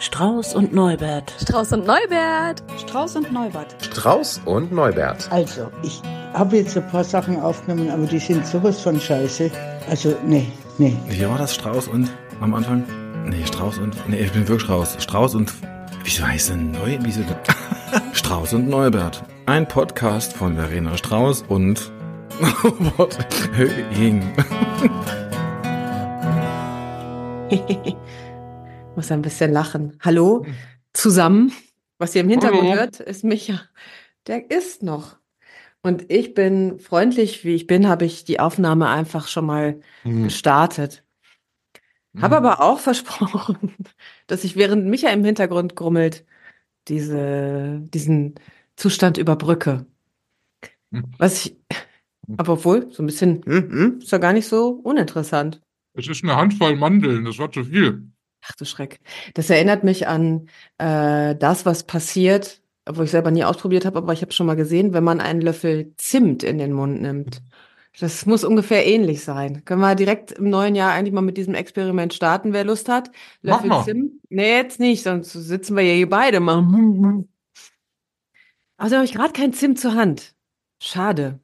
Strauß und Neubert. Strauß und Neubert. Strauß und Neubert. Strauß und Neubert. Also, ich habe jetzt ein paar Sachen aufgenommen, aber die sind sowas von scheiße. Also, nee, nee. Wie war das? Strauß und am Anfang? Nee, Strauß und. Nee, ich bin wirklich Strauß. Strauß und. Wieso heißt denn Neu? Wieso? Strauß und Neubert. Ein Podcast von Verena Strauß und. Robert Höhing. Muss ein bisschen lachen. Hallo zusammen. Was ihr im Hintergrund Hallo. hört, ist Micha. Der ist noch. Und ich bin freundlich, wie ich bin, habe ich die Aufnahme einfach schon mal Hm. gestartet. Habe aber auch versprochen, dass ich während Micha im Hintergrund grummelt, diese, diesen Zustand überbrücke. Hm. Was ich, aber obwohl, so ein bisschen, hm, hm, ist ja gar nicht so uninteressant. Es ist eine Handvoll Mandeln, das war zu viel. Ach du Schreck. Das erinnert mich an äh, das, was passiert, wo ich selber nie ausprobiert habe, aber ich habe schon mal gesehen, wenn man einen Löffel Zimt in den Mund nimmt. Das muss ungefähr ähnlich sein. Können wir direkt im neuen Jahr eigentlich mal mit diesem Experiment starten, wer Lust hat? Mach Löffel mal. Zimt? Nee, jetzt nicht, sonst sitzen wir ja hier beide mal. Also habe ich gerade kein Zimt zur Hand. Schade.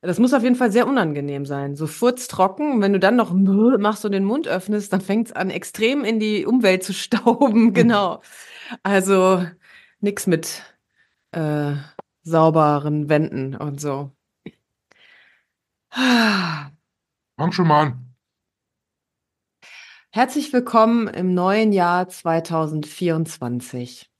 Das muss auf jeden Fall sehr unangenehm sein. So furztrocken. Und wenn du dann noch machst und den Mund öffnest, dann fängt es an, extrem in die Umwelt zu stauben. Genau. Also nix mit äh, sauberen Wänden und so. Fang schon mal an. Herzlich willkommen im neuen Jahr 2024.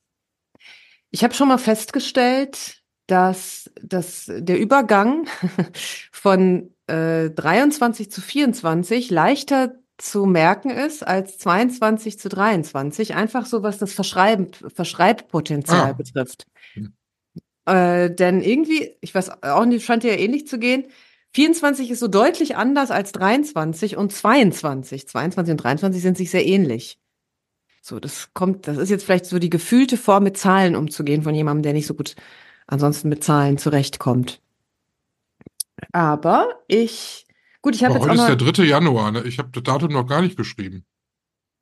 Ich habe schon mal festgestellt, dass, dass der Übergang von äh, 23 zu 24 leichter zu merken ist als 22 zu 23, einfach so was das Verschreiben, Verschreibpotenzial Ah. betrifft. Äh, denn irgendwie, ich weiß auch nicht, scheint dir ja ähnlich zu gehen, 24 ist so deutlich anders als 23 und 22. 22 und 23 sind sich sehr ähnlich. So, das kommt, das ist jetzt vielleicht so die gefühlte Form, mit Zahlen umzugehen von jemandem, der nicht so gut ansonsten mit Zahlen zurechtkommt. Aber ich, gut, ich habe jetzt heute ist der 3. Januar, ne? Ich habe das Datum noch gar nicht geschrieben.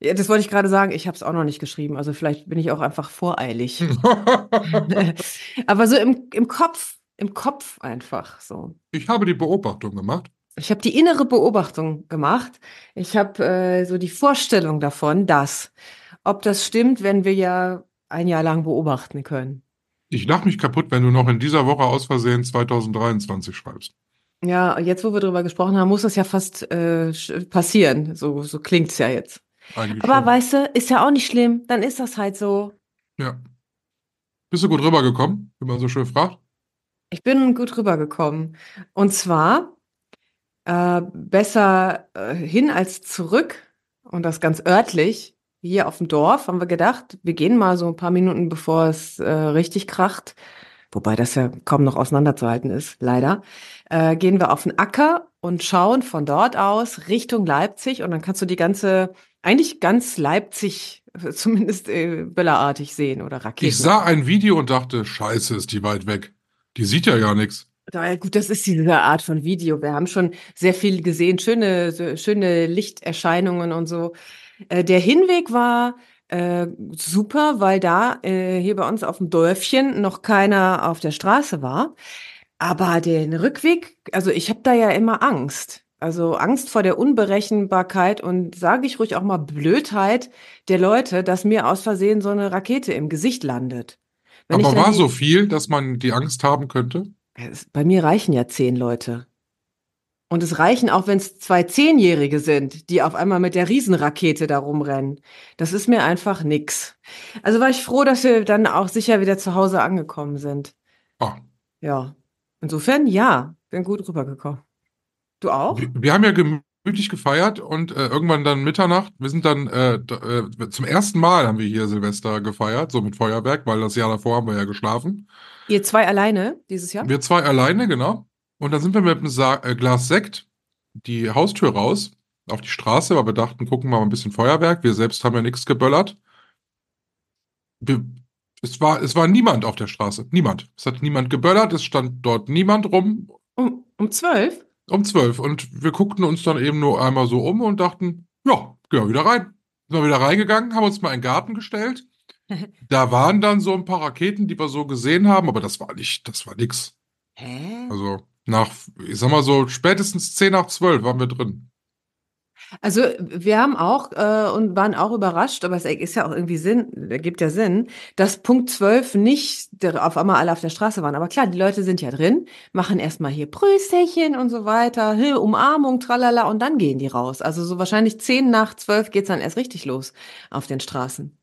ja, das wollte ich gerade sagen, ich habe es auch noch nicht geschrieben, also vielleicht bin ich auch einfach voreilig. Aber so im, im Kopf, im Kopf einfach so. ich habe die Beobachtung gemacht. Ich habe die innere Beobachtung gemacht. Ich habe äh, so die Vorstellung davon, dass, ob das stimmt, wenn wir ja ein Jahr lang beobachten können. Ich lach mich kaputt, wenn du noch in dieser Woche aus Versehen 2023 schreibst. Ja, jetzt, wo wir drüber gesprochen haben, muss das ja fast äh, passieren. So, so klingt's ja jetzt. Eigentlich Aber schon. weißt du, ist ja auch nicht schlimm. Dann ist das halt so. Ja. Bist du gut rübergekommen, wie man so schön fragt? Ich bin gut rübergekommen. Und zwar äh, besser äh, hin als zurück. Und das ganz örtlich. Hier auf dem Dorf haben wir gedacht, wir gehen mal so ein paar Minuten, bevor es äh, richtig kracht. Wobei das ja kaum noch auseinanderzuhalten ist, leider. Äh, gehen wir auf den Acker und schauen von dort aus Richtung Leipzig. Und dann kannst du die ganze, eigentlich ganz Leipzig, äh, zumindest äh, böllerartig sehen oder Raketen. Ich sah ein Video und dachte, scheiße, ist die weit weg. Die sieht ja gar nichts. Ja, gut, das ist diese Art von Video. Wir haben schon sehr viel gesehen, schöne, schöne Lichterscheinungen und so. Äh, der Hinweg war äh, super, weil da äh, hier bei uns auf dem Dörfchen noch keiner auf der Straße war. Aber den Rückweg, also ich habe da ja immer Angst. Also Angst vor der Unberechenbarkeit und sage ich ruhig auch mal Blödheit der Leute, dass mir aus Versehen so eine Rakete im Gesicht landet. Wenn Aber war so viel, dass man die Angst haben könnte? Bei mir reichen ja zehn Leute. Und es reichen auch, wenn es zwei Zehnjährige sind, die auf einmal mit der Riesenrakete da rumrennen. Das ist mir einfach nix. Also war ich froh, dass wir dann auch sicher wieder zu Hause angekommen sind. Ah, Ja. Insofern, ja, bin gut rübergekommen. Du auch? wir, wir haben ja gemütlich gefeiert und äh, irgendwann dann Mitternacht, wir sind dann äh, äh, zum ersten Mal haben wir hier Silvester gefeiert, so mit Feuerwerk, weil das Jahr davor haben wir ja geschlafen. Ihr zwei alleine dieses Jahr? Wir zwei alleine, genau. Und dann sind wir mit einem Sa äh, Glas Sekt die Haustür raus auf die Straße, weil wir dachten, gucken wir mal ein bisschen Feuerwerk. Wir selbst haben ja nichts geböllert. Wir, es war, es war niemand auf der Straße. Niemand. Es hat niemand geböllert. Es stand dort niemand rum Um, um zwölf? um zwölf. Und wir guckten uns dann eben nur einmal so um und dachten, ja, gehen wir wieder rein. Sind wir wieder reingegangen, haben uns mal in den Garten gestellt. Da waren dann so ein paar Raketen, die wir so gesehen haben, aber das war nicht, das war nix. Hä? Also nach, ich sag mal so, spätestens 10 nach 12 waren wir drin. Also wir haben auch äh, und waren auch überrascht, aber es ist ja auch irgendwie Sinn, ergibt ja Sinn, dass Punkt 12 nicht auf einmal alle auf der Straße waren. Aber klar, die Leute sind ja drin, machen erstmal hier Prösterchen und so weiter, Umarmung, tralala und dann gehen die raus. Also so wahrscheinlich 10 nach 12 geht's dann erst richtig los auf den Straßen.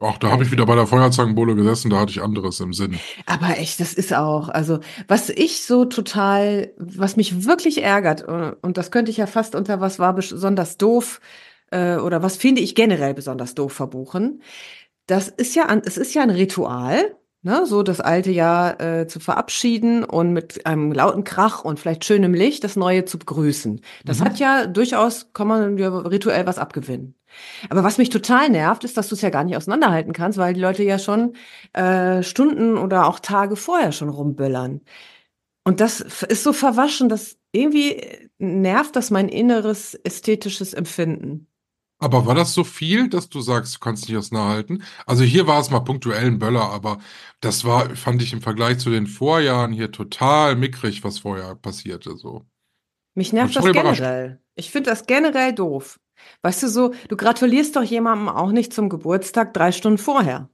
Ach, da habe ich wieder bei der Feuerzangenbowle gesessen, da hatte ich anderes im Sinn. Aber echt, das ist auch, also was ich so total, was mich wirklich ärgert, äh, und das könnte ich ja fast unter was war besonders doof, äh, oder was finde ich generell besonders doof verbuchen. Das ist ja an, es ist ja ein Ritual, ne, so das alte Jahr äh, zu verabschieden und mit einem lauten Krach und vielleicht schönem Licht das neue zu begrüßen. Das Mhm. hat ja durchaus, kann man ja rituell was abgewinnen. Aber was mich total nervt, ist, dass du es ja gar nicht auseinanderhalten kannst, weil die Leute ja schon äh, Stunden oder auch Tage vorher schon rumböllern. Und das ist so verwaschen, dass irgendwie nervt das mein inneres ästhetisches Empfinden. Aber war das so viel, dass du sagst, du kannst nicht auseinanderhalten? Also hier war es mal punktuell ein Böller, aber das war, fand ich im Vergleich zu den Vorjahren hier total mickrig, was vorher passierte, so. Mich nervt das generell. Ich finde das generell doof. Weißt du so, du gratulierst doch jemandem auch nicht zum Geburtstag drei Stunden vorher.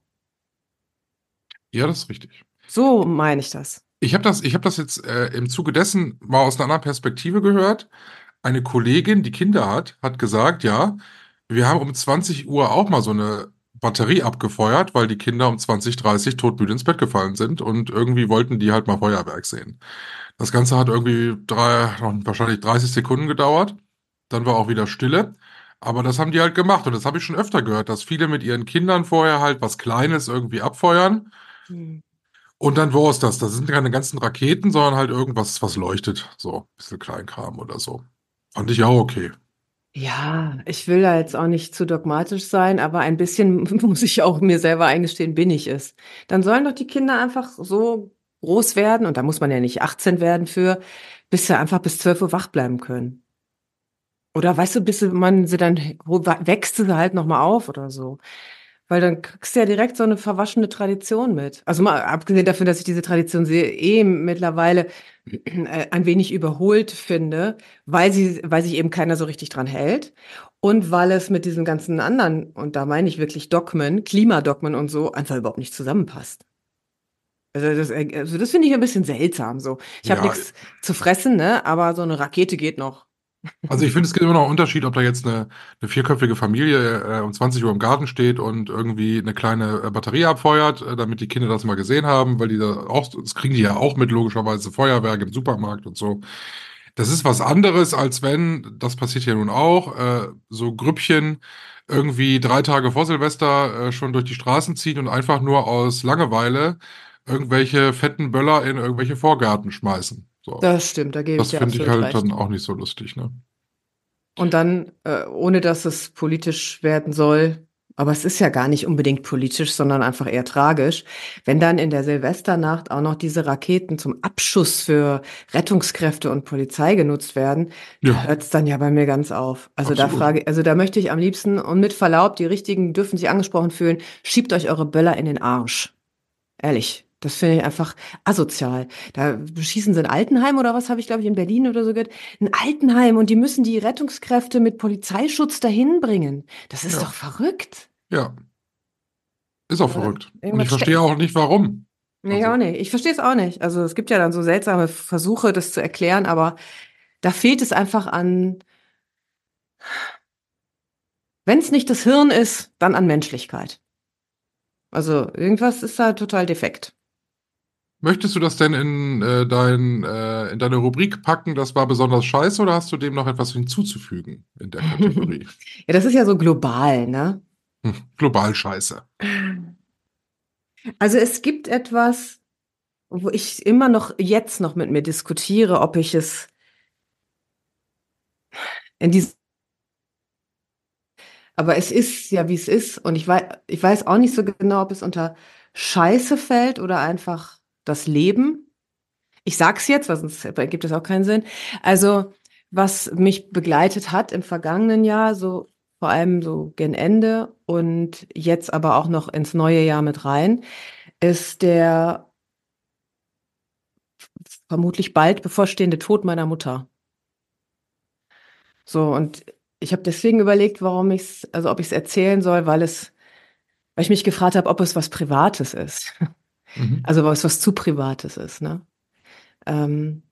Ja, das ist richtig. So meine ich das. Ich habe das, ich habe das jetzt äh, im Zuge dessen mal aus einer anderen Perspektive gehört. Eine Kollegin, die Kinder hat, hat gesagt, ja, wir haben um 20 Uhr auch mal so eine Batterie abgefeuert, weil die Kinder um 20, 30 todmüde ins Bett gefallen sind und irgendwie wollten die halt mal Feuerwerk sehen. Das Ganze hat irgendwie drei, noch wahrscheinlich 30 Sekunden gedauert. Dann war auch wieder Stille. Aber das haben die halt gemacht und das habe ich schon öfter gehört, dass viele mit ihren Kindern vorher halt was Kleines irgendwie abfeuern. Und dann war es das. Das sind keine ganzen Raketen, sondern halt irgendwas, was leuchtet. So, ein bisschen Kleinkram oder so. Fand ich auch okay. Ja, ich will da jetzt auch nicht zu dogmatisch sein, aber ein bisschen muss ich auch mir selber eingestehen, bin ich es. Dann sollen doch die Kinder einfach so groß werden, und da muss man ja nicht 18 werden für, bis sie einfach bis 12 Uhr wach bleiben können. Oder weißt du, bis man sie dann wächst sie halt nochmal auf oder so. Weil dann kriegst du ja direkt so eine verwaschene Tradition mit. Also mal abgesehen davon, dass ich diese Tradition sehe, eh mittlerweile äh, ein wenig überholt finde, weil sie, weil sich eben keiner so richtig dran hält. Und weil es mit diesen ganzen anderen, und da meine ich wirklich Dogmen, Klimadogmen und so, einfach überhaupt nicht zusammenpasst. Also das, äh, also das finde ich ein bisschen seltsam so. Ich habe Ja. nichts zu fressen, ne? Aber so eine Rakete geht noch. Also ich finde, es gibt immer noch einen Unterschied, ob da jetzt eine, eine vierköpfige Familie äh, um 20 Uhr im Garten steht und irgendwie eine kleine äh, Batterie abfeuert, äh, damit die Kinder das mal gesehen haben, weil die da auch, das kriegen die ja auch mit, logischerweise Feuerwerk im Supermarkt und so. Das ist was anderes, als wenn, das passiert ja nun auch, äh, so Grüppchen irgendwie drei Tage vor Silvester äh, schon durch die Straßen ziehen und einfach nur aus Langeweile irgendwelche fetten Böller in irgendwelche Vorgärten schmeißen. So. Das stimmt, da gebe Das ich dir finde ich halt recht. dann auch nicht so lustig, ne? Und dann, äh, ohne dass es politisch werden soll, aber es ist ja gar nicht unbedingt politisch, sondern einfach eher tragisch, wenn dann in der Silvesternacht auch noch diese Raketen zum Abschuss für Rettungskräfte und Polizei genutzt werden, da Ja. hört es dann ja bei mir ganz auf. Also da Absolut. frage, also da möchte ich am liebsten, und mit Verlaub, die Richtigen dürfen sich angesprochen fühlen, schiebt euch eure Böller in den Arsch. Ehrlich. Das finde ich einfach asozial. Da beschießen sie ein Altenheim oder was habe ich, glaube ich, in Berlin oder so gehört. Ein Altenheim und die müssen die Rettungskräfte mit Polizeischutz dahin bringen. Das ist Ja. doch verrückt. Ja. Ist auch Oder verrückt. Und ich verstehe auch nicht, warum. Nee, Also- auch nicht. Ich verstehe es auch nicht. Also es gibt ja dann so seltsame Versuche, das zu erklären, aber da fehlt es einfach an, wenn es nicht das Hirn ist, dann an Menschlichkeit. Also irgendwas ist da total defekt. Möchtest du das denn in, äh, dein, äh, in deine Rubrik packen, das war besonders scheiße, oder hast du dem noch etwas hinzuzufügen in der Kategorie? Ja, das ist ja so global, ne? hm, global scheiße. Also es gibt etwas, wo ich immer noch jetzt noch mit mir diskutiere, ob ich es in diesem aber es ist ja, wie es ist. Und ich weiß, ich weiß auch nicht so genau, ob es unter Scheiße fällt oder einfach das Leben. Ich sag's jetzt, weil sonst ergibt es auch keinen Sinn. Also, was mich begleitet hat im vergangenen Jahr, so vor allem so gen Ende und jetzt aber auch noch ins neue Jahr mit rein, ist der vermutlich bald bevorstehende Tod meiner Mutter. So, und ich habe deswegen überlegt, warum ich es, also ob ich es erzählen soll, weil es, weil ich mich gefragt habe, ob es was Privates ist. Mhm. Also was, was zu Privates ist, ne? Ähm,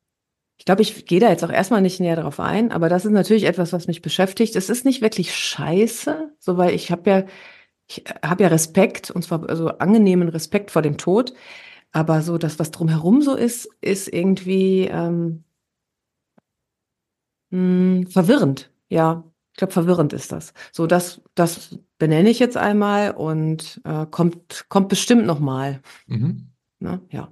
ich glaube, ich gehe da jetzt auch erstmal nicht näher drauf ein, aber das ist natürlich etwas, was mich beschäftigt. Es ist nicht wirklich scheiße, so weil ich habe ja, ich habe ja Respekt, und zwar also angenehmen Respekt vor dem Tod, aber so das, was drumherum so ist, ist irgendwie ähm, mh, verwirrend. Ja, ich glaube, verwirrend ist das. So, das, das benenne ich jetzt einmal und äh, kommt, kommt bestimmt noch mal. Mhm. Ne? Ja.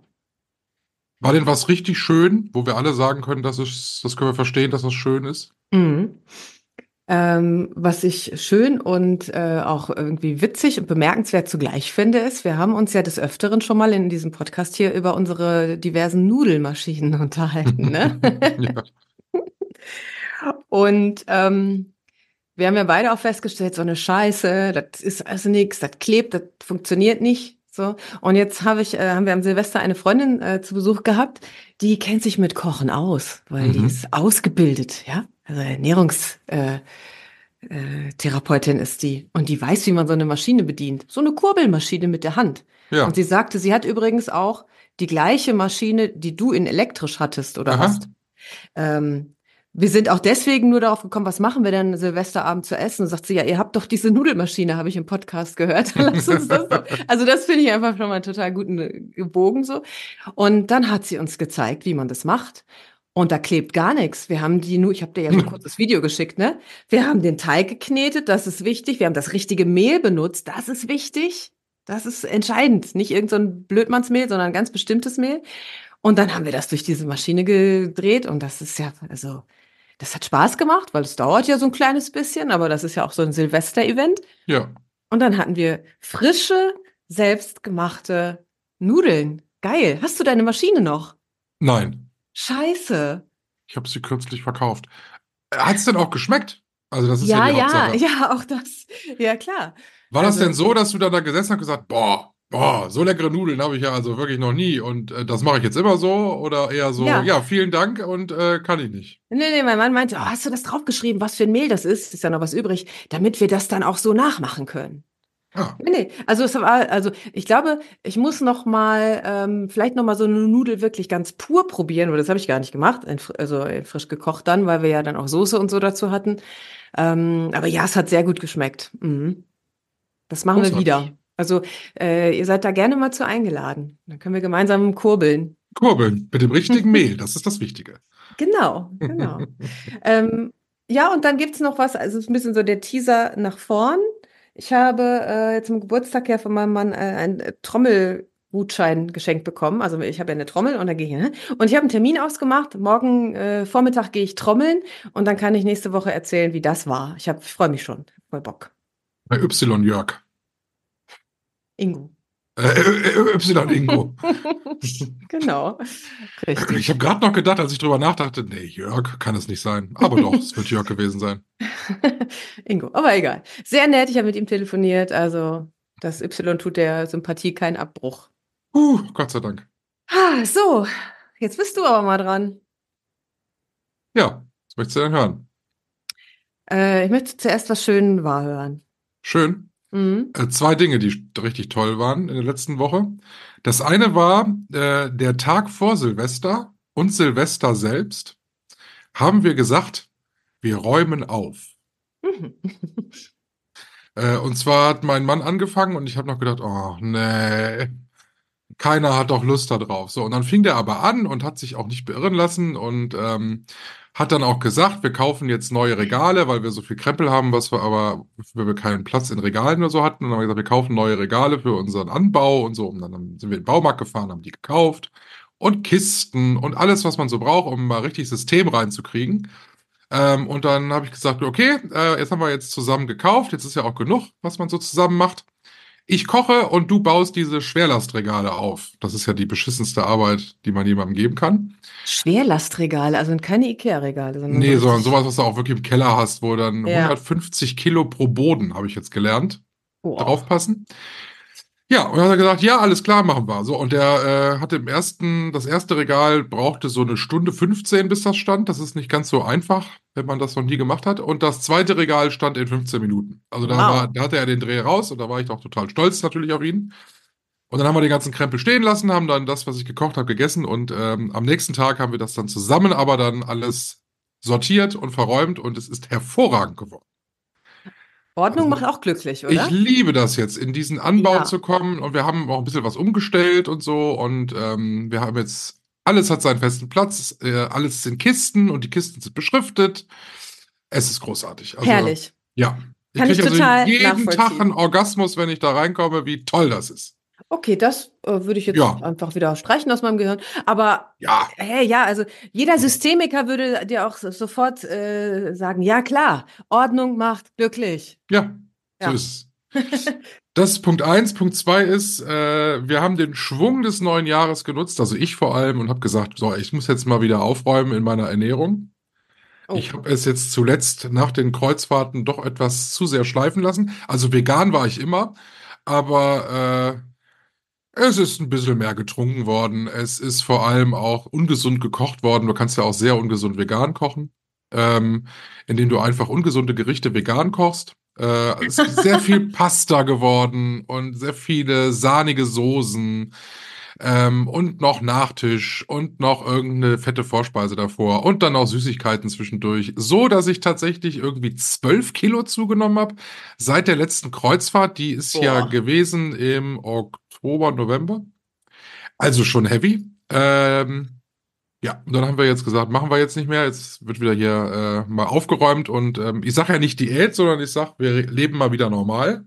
War denn was richtig schön, wo wir alle sagen können, dass es, das können wir verstehen, dass das schön ist? Mhm. Ähm, was ich schön und äh, auch irgendwie witzig und bemerkenswert zugleich finde, ist, wir haben uns ja des Öfteren schon mal in diesem Podcast hier über unsere diversen Nudelmaschinen unterhalten. Ne? ja. Und ähm, wir haben ja beide auch festgestellt, so eine Scheiße, das ist also nichts, das klebt, das funktioniert nicht. So. Und jetzt habe ich, äh, haben wir am Silvester eine Freundin äh, zu Besuch gehabt, die kennt sich mit Kochen aus, weil Mhm. die ist ausgebildet, ja. Also Ernährungstherapeutin äh, Therapeutin ist die. Und die weiß, wie man so eine Maschine bedient. So eine Kurbelmaschine mit der Hand. ja. Und sie sagte, sie hat übrigens auch die gleiche Maschine, die du in elektrisch hattest oder Aha. hast. Ähm, wir sind auch deswegen nur darauf gekommen, was machen wir denn Silvesterabend zu essen? Und sagt sie, ja, ihr habt doch diese Nudelmaschine, habe ich im Podcast gehört. Lass uns das doch. Also das finde ich einfach schon mal total guten äh, gebogen so. Und dann hat sie uns gezeigt, wie man das macht. Und da klebt gar nichts. Wir haben die nur, ich habe dir ja so ein kurzes Video geschickt, ne? Wir haben den Teig geknetet, das ist wichtig. Wir haben das richtige Mehl benutzt, das ist wichtig. Das ist entscheidend. Nicht irgendein so Blödmannsmehl, sondern ein ganz bestimmtes Mehl. Und dann haben wir das durch diese Maschine gedreht und das ist ja, also, das hat Spaß gemacht, weil es dauert ja so ein kleines bisschen, aber das ist ja auch so ein Silvester-Event. ja. Und dann hatten wir frische, selbstgemachte Nudeln. Geil. Hast du deine Maschine noch? Nein. Scheiße. Ich habe sie kürzlich verkauft. Hat es denn auch geschmeckt? Also, das ist Ja, ja, die ja, Hauptsache. ja, auch das. Ja, klar. War das Also- denn so, dass du dann da gesessen hast und gesagt, boah, boah, so leckere Nudeln habe ich ja also wirklich noch nie und äh, das mache ich jetzt immer so oder eher so, Ja. ja, vielen Dank und äh, kann ich nicht. Nee, nee, mein Mann meinte, oh, hast du das draufgeschrieben, was für ein Mehl das ist? Ist ja noch was übrig, damit wir das dann auch so nachmachen können. Ah, Nee, nee, also es war, also ich glaube, ich muss noch mal, ähm, vielleicht noch mal so eine Nudel wirklich ganz pur probieren, weil das habe ich gar nicht gemacht, in, also in frisch gekocht dann, weil wir ja dann auch Soße und so dazu hatten. Ähm, aber ja, es hat sehr gut geschmeckt. Mhm. Das machen wir Großartig. wieder. Also äh, ihr seid da gerne mal zu eingeladen. Dann können wir gemeinsam kurbeln. Kurbeln mit dem richtigen Mehl, das ist das Wichtige. Genau, genau. ähm, ja, und dann gibt's noch was, also es ist ein bisschen so der Teaser nach vorn. Ich habe äh, jetzt zum Geburtstag ja von meinem Mann äh, einen äh, Trommelgutschein geschenkt bekommen. Also ich habe ja eine Trommel und da gehe ich hin. Und ich habe einen Termin ausgemacht. Morgen äh, Vormittag gehe ich trommeln und dann kann ich nächste Woche erzählen, wie das war. Ich, hab- ich freue mich schon. Voll Bock. Bei Y Jörg. Ingo. Äh, äh, Y Ingo. genau. Richtig. Ich habe gerade noch gedacht, als ich drüber nachdachte, nee, Jörg kann es nicht sein. Aber doch, es wird Jörg gewesen sein. Ingo, aber egal. Sehr nett, ich habe mit ihm telefoniert. Also das Y tut der Sympathie keinen Abbruch. Uh, Gott sei Dank. Ah, so, jetzt bist du aber mal dran. Ja, was möchtest du denn hören? Äh, ich möchte zuerst was schön wahr hören. Schön. Mhm. Äh, zwei Dinge, die richtig toll waren in der letzten Woche. Das eine war äh, der Tag vor Silvester und Silvester selbst haben wir gesagt, wir räumen auf. Mhm. Äh, und zwar hat mein Mann angefangen und ich habe noch gedacht, oh nee, keiner hat doch Lust da drauf. So, und dann fing der aber an und hat sich auch nicht beirren lassen und ähm, hat dann auch gesagt, wir kaufen jetzt neue Regale, weil wir so viel Krempel haben, was wir aber, weil wir keinen Platz in Regalen oder so hatten. Und dann haben wir gesagt, wir kaufen neue Regale für unseren Anbau und so. Und dann sind wir in den Baumarkt gefahren, haben die gekauft und Kisten und alles, was man so braucht, um mal richtig System reinzukriegen. Ähm, und dann habe ich gesagt, okay, äh, jetzt haben wir jetzt zusammen gekauft, jetzt ist ja auch genug, was man so zusammen macht. Ich koche und du baust diese Schwerlastregale auf. Das ist ja die beschissenste Arbeit, die man jemandem geben kann. Schwerlastregale, also keine Ikea-Regale. Sondern Nee, so sondern sowas, was du auch wirklich im Keller hast, wo dann Ja. 150 Kilo pro Boden, habe ich jetzt gelernt, Boah. draufpassen. Ja, und dann hat er gesagt, ja, alles klar, machen wir. So, und der äh, hatte im ersten, das erste Regal brauchte so eine Stunde 15, bis das stand. Das ist nicht ganz so einfach, wenn man das noch nie gemacht hat. Und das zweite Regal stand in 15 Minuten. Also da, Wow. war, da hatte er den Dreh raus und da war ich doch total stolz natürlich auf ihn. Und dann haben wir den ganzen Krempel stehen lassen, haben dann das, was ich gekocht habe, gegessen und ähm, am nächsten Tag haben wir das dann zusammen, aber dann alles sortiert und verräumt und es ist hervorragend geworden. Ordnung Also, macht auch glücklich, oder? Ich liebe das jetzt, in diesen Anbau Ja. zu kommen und wir haben auch ein bisschen was umgestellt und so und ähm, wir haben jetzt, alles hat seinen festen Platz, äh, alles sind Kisten und die Kisten sind beschriftet. Es ist großartig. Also, Herrlich. Ja. Kann ich krieg total jeden Tag einen Orgasmus, wenn ich da reinkomme, wie toll das ist. Okay, das äh, würde ich jetzt Ja. einfach wieder streichen aus meinem Gehirn. Aber Ja, hey, ja, also jeder Systemiker würde dir auch so- sofort äh, sagen, ja klar, Ordnung macht glücklich. Ja, so Ja. ist es. Das ist Punkt eins. Punkt zwei ist, äh, wir haben den Schwung des neuen Jahres genutzt, also ich vor allem, und habe gesagt, so, ich muss jetzt mal wieder aufräumen in meiner Ernährung. Oh. Ich habe es jetzt zuletzt nach den Kreuzfahrten doch etwas zu sehr schleifen lassen. Also vegan war ich immer, aber äh, es ist ein bisschen mehr getrunken worden. Es ist vor allem auch ungesund gekocht worden. Du kannst ja auch sehr ungesund vegan kochen, ähm, indem du einfach ungesunde Gerichte vegan kochst. Äh, es ist sehr viel Pasta geworden und sehr viele sahnige Soßen ähm, und noch Nachtisch und noch irgendeine fette Vorspeise davor und dann auch Süßigkeiten zwischendurch. So, dass ich tatsächlich irgendwie zwölf Kilo zugenommen habe seit der letzten Kreuzfahrt. Die ist ja Boah. gewesen im Oktober, November. Also schon heavy. Ähm, ja, und dann haben wir jetzt gesagt, machen wir jetzt nicht mehr. Jetzt wird wieder hier äh, mal aufgeräumt und ähm, ich sage ja nicht Diät, sondern ich sage, wir leben mal wieder normal.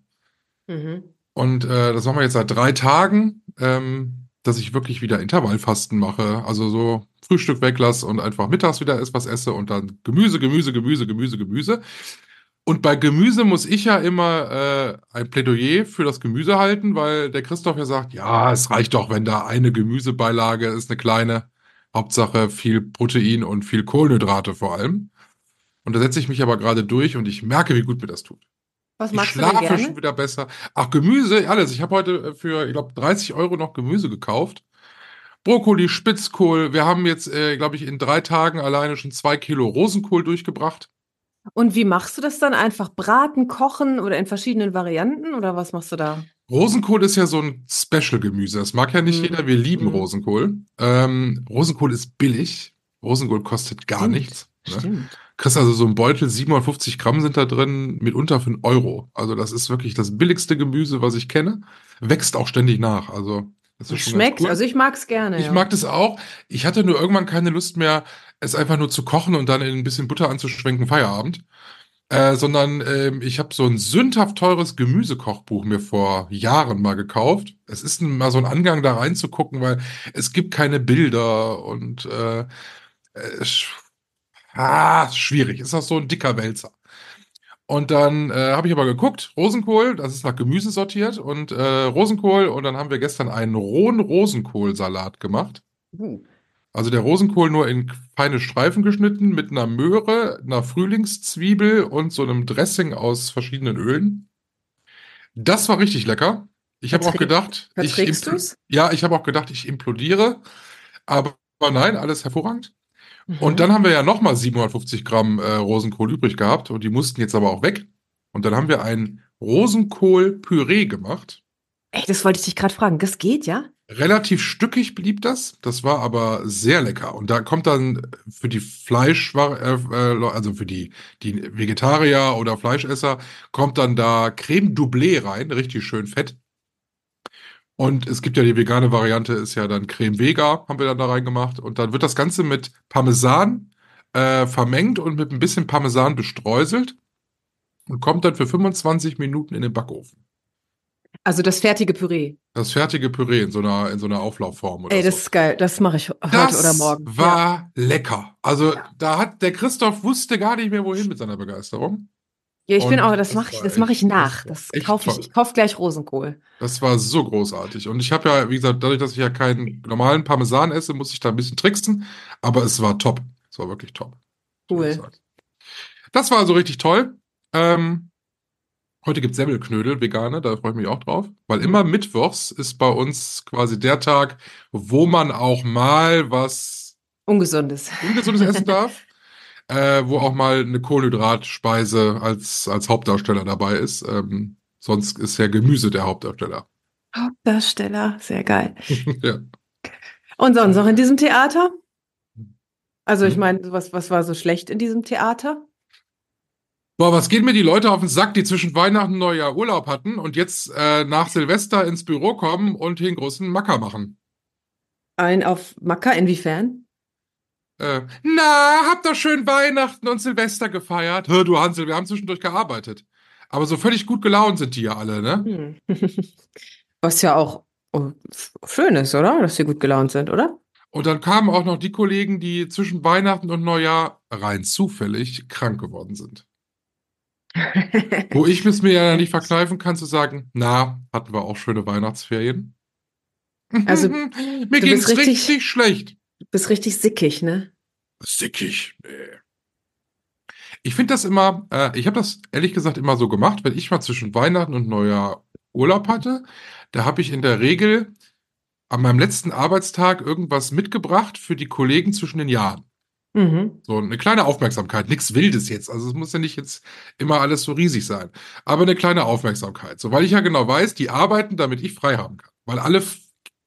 Mhm. Und äh, das machen wir jetzt seit drei Tagen, ähm, dass ich wirklich wieder Intervallfasten mache. Also so Frühstück weglasse und einfach mittags wieder etwas esse und dann Gemüse, Gemüse, Gemüse, Gemüse, Gemüse. Und bei Gemüse muss ich ja immer äh, ein Plädoyer für das Gemüse halten, weil der Christoph ja sagt, ja, es reicht doch, wenn da eine Gemüsebeilage ist, eine kleine. Hauptsache viel Protein und viel Kohlenhydrate vor allem. Und da setze ich mich aber gerade durch und ich merke, wie gut mir das tut. Was Ich magst du denn schlafe gerne? schon wieder besser. Ach, Gemüse, alles. Ich habe heute äh, für, ich glaube, 30 Euro noch Gemüse gekauft. Brokkoli, Spitzkohl. Wir haben jetzt, äh, glaube ich, in drei Tagen alleine schon zwei Kilo Rosenkohl durchgebracht. Und wie machst du das dann? Einfach braten, kochen oder in verschiedenen Varianten? Oder was machst du da? Rosenkohl ist ja so ein Special-Gemüse. Das mag ja nicht Mhm. jeder. Wir lieben Mhm. Rosenkohl. Ähm, Rosenkohl ist billig. Rosenkohl kostet gar Stimmt. nichts. Ne? Stimmt. Kriegst also so ein Beutel, 750 Gramm sind da drin, mitunter für einen Euro. Also das ist wirklich das billigste Gemüse, was ich kenne. Wächst auch ständig nach. Also das ist Schmeckt, cool. also ich mag's gerne. Ich ja. mag das auch. Ich hatte nur irgendwann keine Lust mehr, es einfach nur zu kochen und dann in ein bisschen Butter anzuschwenken, Feierabend. Äh, sondern ähm, ich habe so ein sündhaft teures Gemüsekochbuch mir vor Jahren mal gekauft. Es ist mal so ein Angang da reinzugucken, weil es gibt keine Bilder und äh, es, ah, schwierig. Ist auch so ein dicker Wälzer. Und dann äh, habe ich aber geguckt, Rosenkohl, das ist nach Gemüse sortiert und äh, Rosenkohl und dann haben wir gestern einen rohen Rosenkohlsalat gemacht. Uh, Also der Rosenkohl nur in feine Streifen geschnitten mit einer Möhre, einer Frühlingszwiebel und so einem Dressing aus verschiedenen Ölen. Das war richtig lecker. Ich habe auch gedacht, ich du's? ja, ich habe auch gedacht, ich implodiere, aber, aber nein, alles hervorragend. Mhm. Und dann haben wir ja nochmal 750 Gramm äh, Rosenkohl übrig gehabt und die mussten jetzt aber auch weg. Und dann haben wir ein Rosenkohl-Püree gemacht. Ey, das wollte ich dich gerade fragen. Das geht, ja? Relativ stückig blieb das. Das war aber sehr lecker. Und da kommt dann für die Fleisch, äh, äh, also für die, die Vegetarier oder Fleischesser, kommt dann da Creme Doublé rein, richtig schön fett. Und es gibt ja die vegane Variante, ist ja dann Creme Vega, haben wir dann da reingemacht. Und dann wird das Ganze mit Parmesan äh, vermengt und mit ein bisschen Parmesan bestreuselt und kommt dann für 25 Minuten in den Backofen. Also das fertige Püree. Das fertige Püree in so einer, in so einer Auflaufform oder Ey, so. das ist geil. Das mache ich heute Das oder morgen. war lecker. Also da hat der Christoph wusste gar nicht mehr wohin mit seiner Begeisterung. Ja, ich bin auch, das mache ich, das mache ich nach. das Das kaufe ich. Ich kaufe gleich Rosenkohl. Das war so großartig. Und ich habe ja, wie gesagt, dadurch, dass ich ja keinen normalen Parmesan esse, muss ich da ein bisschen tricksen. Aber es war top. Es war wirklich top. Cool. Das war also richtig toll. Ähm, heute gibt's Semmelknödel, vegane, da freue ich mich auch drauf. Weil immer mittwochs ist bei uns quasi der Tag, wo man auch mal was Ungesundes. Ungesundes essen darf. Äh, wo auch mal eine Kohlenhydratspeise als, als Hauptdarsteller dabei ist. Ähm, sonst ist ja Gemüse der Hauptdarsteller. Hauptdarsteller, sehr geil. ja. Und sonst noch in diesem Theater? Also ich Mhm. meine, was, was war so schlecht in diesem Theater? Boah, was geht mir die Leute auf den Sack, die zwischen Weihnachten und Neujahr Urlaub hatten und jetzt äh, nach Silvester ins Büro kommen und hier einen großen Macker machen? Ein auf Macker, inwiefern? Äh, na, habt doch schön Weihnachten und Silvester gefeiert. Hör du Hansel, wir haben zwischendurch gearbeitet. Aber so völlig gut gelaunt sind die ja alle, ne? Hm. Was ja auch oh, schön ist, oder? Dass sie gut gelaunt sind, oder? Und dann kamen auch noch die Kollegen, die zwischen Weihnachten und Neujahr rein zufällig krank geworden sind. Wo ich es mir ja nicht verkneifen kann zu sagen, na, hatten wir auch schöne Weihnachtsferien. Also, mir ging's bist richtig, richtig- schlecht. Du bist richtig sickig, ne? Sickig. Nee. Ich finde das immer, äh, ich habe das ehrlich gesagt immer so gemacht, wenn ich mal zwischen Weihnachten und Neujahr Urlaub hatte, da habe ich in der Regel an meinem letzten Arbeitstag irgendwas mitgebracht für die Kollegen zwischen den Jahren. Mhm. So eine kleine Aufmerksamkeit, nichts Wildes jetzt. Also es muss ja nicht jetzt immer alles so riesig sein, aber eine kleine Aufmerksamkeit. So, weil ich ja genau weiß, die arbeiten, damit ich frei haben kann. Weil alle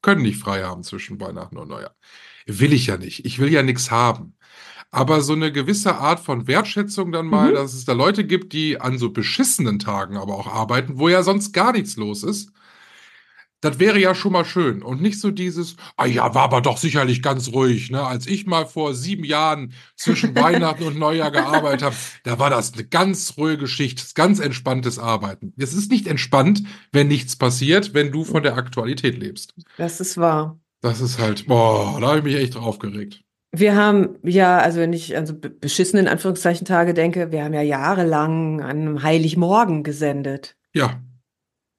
können nicht frei haben zwischen Weihnachten und Neujahr. Will ich ja nicht. Ich will ja nichts haben. Aber so eine gewisse Art von Wertschätzung dann mal, Mhm. dass es da Leute gibt, die an so beschissenen Tagen aber auch arbeiten, wo ja sonst gar nichts los ist. Das wäre ja schon mal schön. Und nicht so dieses, ah ja, war aber doch sicherlich ganz ruhig, ne? Als ich mal vor sieben Jahren zwischen Weihnachten und Neujahr gearbeitet habe, da war das eine ganz ruhige Geschichte, ganz entspanntes Arbeiten. Es ist nicht entspannt, wenn nichts passiert, wenn du von der Aktualität lebst. Das ist wahr. Das ist halt, boah, da habe ich mich echt drauf aufgeregt. Wir haben ja, also wenn ich an so be- beschissene in Anführungszeichen Tage denke, wir haben ja jahrelang an einem Heiligmorgen gesendet. Ja,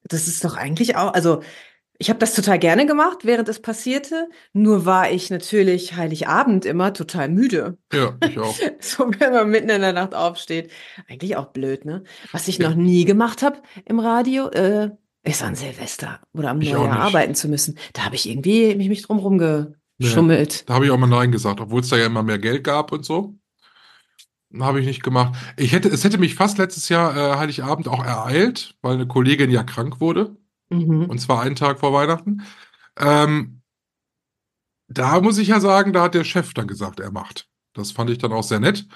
Das ist doch eigentlich auch, also ich habe das total gerne gemacht, während es passierte. Nur war ich natürlich Heiligabend immer total müde. ja, ich auch. So, wenn man mitten in der Nacht aufsteht. Eigentlich auch blöd, ne? Was ich Ja. noch nie gemacht habe im Radio, äh, ist an Silvester oder am Ich Neujahr arbeiten zu müssen. Da habe ich irgendwie mich, mich drum rumgeschummelt. Da habe ich auch mal Nein gesagt, obwohl es da ja immer mehr Geld gab und so. Habe ich nicht gemacht. Ich hätte, es hätte mich fast letztes Jahr äh, Heiligabend auch ereilt, weil eine Kollegin ja krank wurde. Mhm. Und zwar einen Tag vor Weihnachten. Ähm, da muss ich ja sagen, da hat der Chef dann gesagt, er macht. Das fand ich dann auch sehr nett,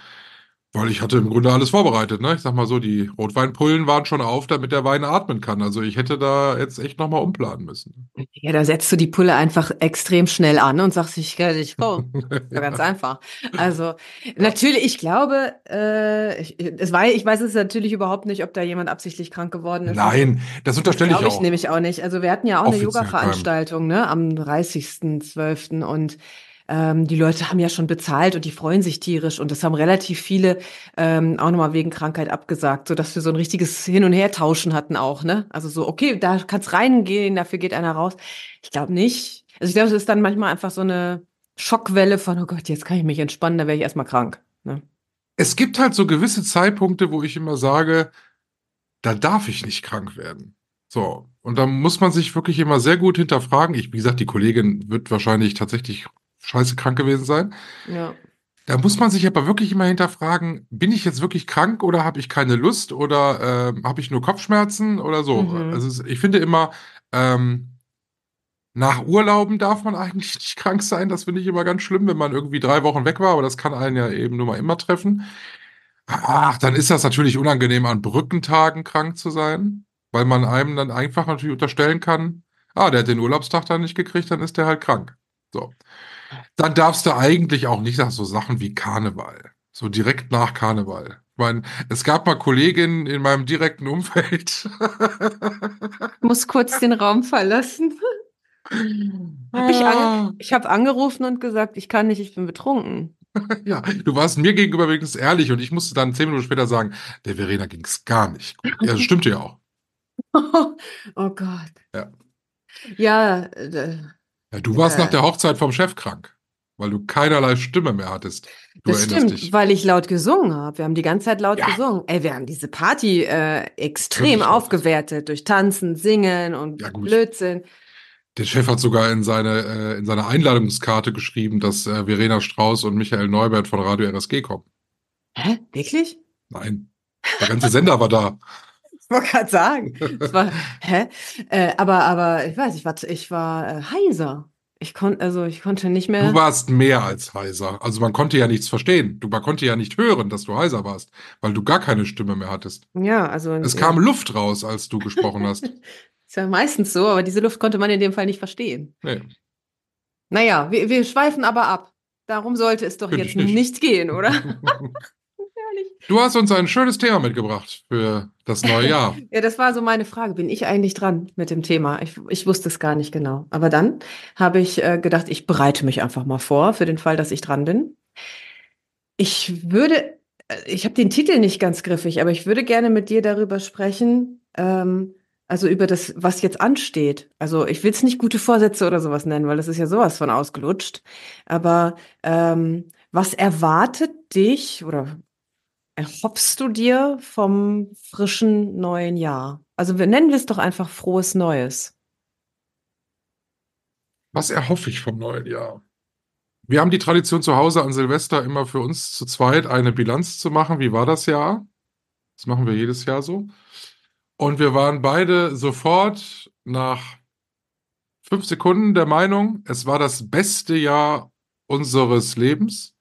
weil ich hatte im Grunde alles vorbereitet. Ne? Ich sag mal so, die Rotweinpullen waren schon auf, damit der Wein atmen kann. Also ich hätte da jetzt echt nochmal umplanen müssen. Ja, da setzt du die Pulle einfach extrem schnell an und sagst, ich kann nicht kommen. Ja, ganz einfach. Also natürlich, ich glaube, äh, ich, es war, ich weiß es natürlich überhaupt nicht, ob da jemand absichtlich krank geworden ist. Nein, das unterstelle ich Glaube ich auch. nämlich auch nicht. Also wir hatten ja auch eine Offiziell Yoga-Veranstaltung ne, am 30.12. und ähm, die Leute haben ja schon bezahlt und die freuen sich tierisch und das haben relativ viele ähm, auch nochmal wegen Krankheit abgesagt, sodass wir so ein richtiges Hin- und Hertauschen hatten auch. Ne? Also so, okay, da kann's reingehen, dafür geht einer raus. Ich glaube nicht. Also ich glaube, es ist dann manchmal einfach so eine Schockwelle von, oh Gott, jetzt kann ich mich entspannen, da wäre ich erstmal krank. Ne? Es gibt halt so gewisse Zeitpunkte, wo ich immer sage, da darf ich nicht krank werden. So. Und da muss man sich wirklich immer sehr gut hinterfragen. Ich, wie gesagt, die Kollegin wird wahrscheinlich tatsächlich scheiße krank gewesen sein. Ja. Da muss man sich aber wirklich immer hinterfragen, bin ich jetzt wirklich krank oder habe ich keine Lust oder ähm, habe ich nur Kopfschmerzen oder so. Mhm. Also ich finde immer, ähm, nach Urlauben darf man eigentlich nicht krank sein. Das finde ich immer ganz schlimm, wenn man irgendwie drei Wochen weg war, aber das kann einen ja eben nur mal immer treffen. Ach, dann ist das natürlich unangenehm, an Brückentagen krank zu sein, weil man einem dann einfach natürlich unterstellen kann, ah, der hat den Urlaubstag dann nicht gekriegt, dann ist der halt krank. So. Dann darfst du eigentlich auch nicht nach so Sachen wie Karneval. So direkt nach Karneval. Ich meine, es gab mal Kolleginnen in meinem direkten Umfeld. Muss kurz den Raum verlassen. Hab ich Ah. ange ich habe angerufen und gesagt, ich kann nicht, ich bin betrunken. Ja, du warst mir gegenüber wenigstens ehrlich und ich musste dann zehn Minuten später sagen, der Verena ging's gar nicht gut. Ja, das stimmte ja auch. Oh Gott. Ja. Ja, äh, Ja, du warst Äh. nach der Hochzeit vom Chef krank, weil du keinerlei Stimme mehr hattest. Du das stimmt, dich. weil ich laut gesungen habe. Wir haben die ganze Zeit laut Ja. gesungen. Ey, wir haben diese Party äh, extrem laut. aufgewertet durch Tanzen, Singen und Ja. Blödsinn. Der Chef hat sogar in seine, äh, in seine Einladungskarte geschrieben, dass äh, Verena Strauß und Michael Neubert von Radio RSG kommen. Hä? Wirklich? Nein. Der ganze Sender war da. Ich wollte gerade sagen. Es war, hä? Äh, aber, aber ich weiß, ich war, ich war äh, heiser. Ich konnte, also ich konnte nicht mehr. Du warst mehr als heiser. Also man konnte ja nichts verstehen. Du, man konnte ja nicht hören, dass du heiser warst, weil du gar keine Stimme mehr hattest. ja, also Es ja. kam Luft raus, als du gesprochen hast. Ist ja meistens so, aber diese Luft konnte man in dem Fall nicht verstehen. Nee. Naja, wir, wir schweifen aber ab. Darum sollte es doch Finde jetzt ich nicht. nicht gehen, oder? Ehrlich. Du hast uns ein schönes Thema mitgebracht für das neue Jahr. Ja, das war so meine Frage. Bin ich eigentlich dran mit dem Thema? Ich, ich wusste es gar nicht genau. Aber dann habe ich äh, gedacht, ich bereite mich einfach mal vor für den Fall, dass ich dran bin. Ich würde, äh, ich habe den Titel nicht ganz griffig, aber ich würde gerne mit dir darüber sprechen, ähm, also über das, was jetzt ansteht. Also ich will es nicht gute Vorsätze oder sowas nennen, weil das ist ja sowas von ausgelutscht. Aber ähm, was erwartet dich oder erhoffst du dir vom frischen neuen Jahr? Also wir nennen wir es doch einfach frohes Neues. Was erhoffe ich vom neuen Jahr? Wir haben die Tradition zu Hause an Silvester immer für uns zu zweit eine Bilanz zu machen. Wie war das Jahr? Das machen wir jedes Jahr so. Und wir waren beide sofort nach fünf Sekunden der Meinung, es war das beste Jahr unseres Lebens.